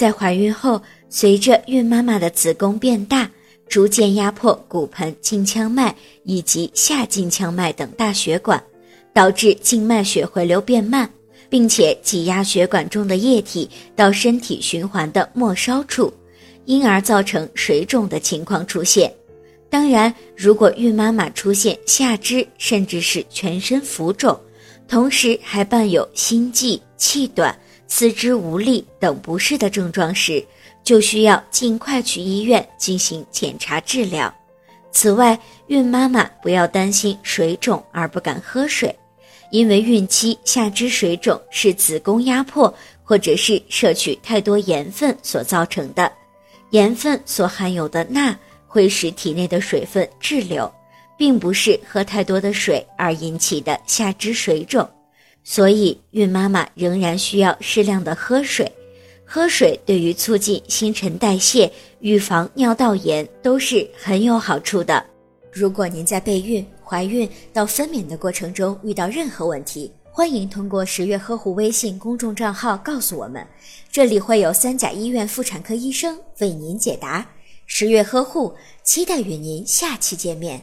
在怀孕后，随着孕妈妈的子宫变大，逐渐压迫骨盆、经腔脉以及下经腔脉等大血管，导致静脉血回流变慢，并且挤压血管中的液体到身体循环的末梢处，因而造成水肿的情况出现。当然，如果孕妈妈出现下肢甚至是全身浮肿，同时还伴有心悸、气短、四肢无力等不适的症状时，就需要尽快去医院进行检查治疗。此外，孕妈妈不要担心水肿而不敢喝水，因为孕期下肢水肿是子宫压迫或者是摄取太多盐分所造成的，盐分所含有的钠。会使体内的水分滞留，并不是喝太多的水而引起的下肢水肿，所以孕妈妈仍然需要适量的喝水。喝水对于促进新陈代谢、预防尿道炎都是很有好处的。如果您在备孕、怀孕到分娩的过程中遇到任何问题，欢迎通过十月呵护微信公众账号告诉我们，这里会有三甲医院妇产科医生为您解答。十月呵护，期待与您下期见面。